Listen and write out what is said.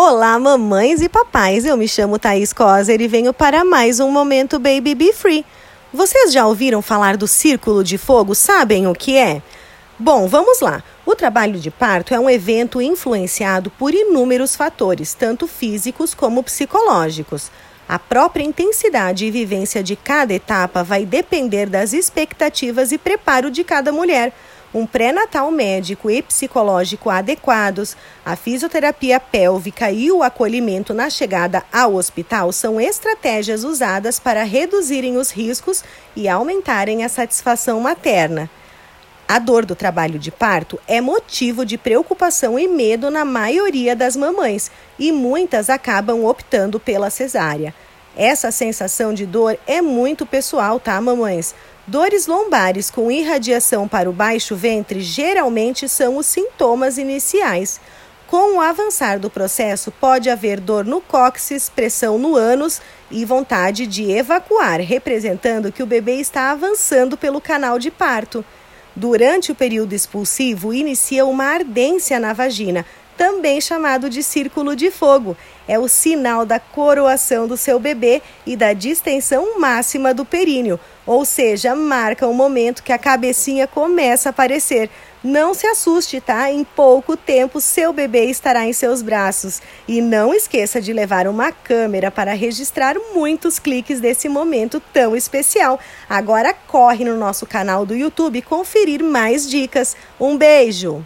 Olá, mamães e papais. Eu me chamo Thaís Coser e venho para mais um momento Baby Be Free. Vocês já ouviram falar do círculo de fogo? Sabem o que é? Bom, vamos lá. O trabalho de parto é um evento influenciado por inúmeros fatores, tanto físicos como psicológicos. A própria intensidade e vivência de cada etapa vai depender das expectativas e preparo de cada mulher um pré-natal médico e psicológico adequados, a fisioterapia pélvica e o acolhimento na chegada ao hospital são estratégias usadas para reduzirem os riscos e aumentarem a satisfação materna. A dor do trabalho de parto é motivo de preocupação e medo na maioria das mamães, e muitas acabam optando pela cesárea. Essa sensação de dor é muito pessoal, tá, mamães? Dores lombares com irradiação para o baixo ventre geralmente são os sintomas iniciais. Com o avançar do processo, pode haver dor no cóccix, pressão no ânus e vontade de evacuar, representando que o bebê está avançando pelo canal de parto. Durante o período expulsivo, inicia uma ardência na vagina, também chamado de círculo de fogo. É o sinal da coroação do seu bebê e da distensão máxima do períneo, ou seja, marca o momento que a cabecinha começa a aparecer. Não se assuste, tá? Em pouco tempo seu bebê estará em seus braços. E não esqueça de levar uma câmera para registrar muitos cliques desse momento tão especial. Agora corre no nosso canal do YouTube conferir mais dicas. Um beijo!